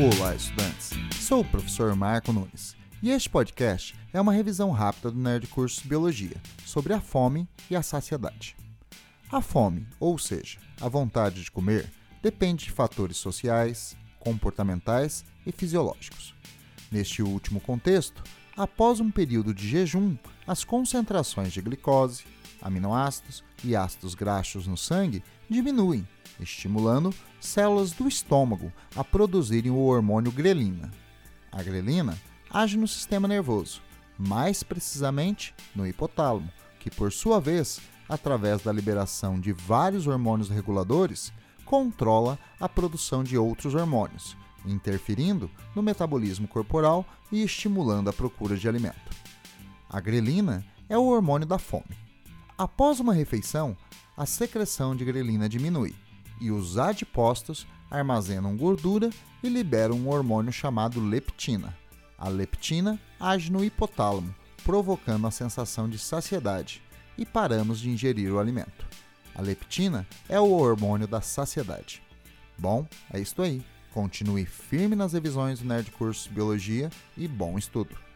Olá, estudantes! Sou o professor Marco Nunes e este podcast é uma revisão rápida do Nerd Curso Biologia sobre a fome e a saciedade. A fome, ou seja, a vontade de comer, depende de fatores sociais, comportamentais e fisiológicos. Neste último contexto, após um período de jejum, as concentrações de glicose, aminoácidos e ácidos graxos no sangue diminuem, estimulando células do estômago a produzirem o hormônio grelina. A grelina age no sistema nervoso, mais precisamente no hipotálamo, que por sua vez, através da liberação de vários hormônios reguladores, controla a produção de outros hormônios, interferindo no metabolismo corporal e estimulando a procura de alimento. A grelina é o hormônio da fome. Após uma refeição, a secreção de grelina diminui e os adipócitos armazenam gordura e liberam um hormônio chamado leptina. A leptina age no hipotálamo, provocando a sensação de saciedade e paramos de ingerir o alimento. A leptina é o hormônio da saciedade. Bom, é isso aí. Continue firme nas revisões do Nerd Curso Biologia e bom estudo!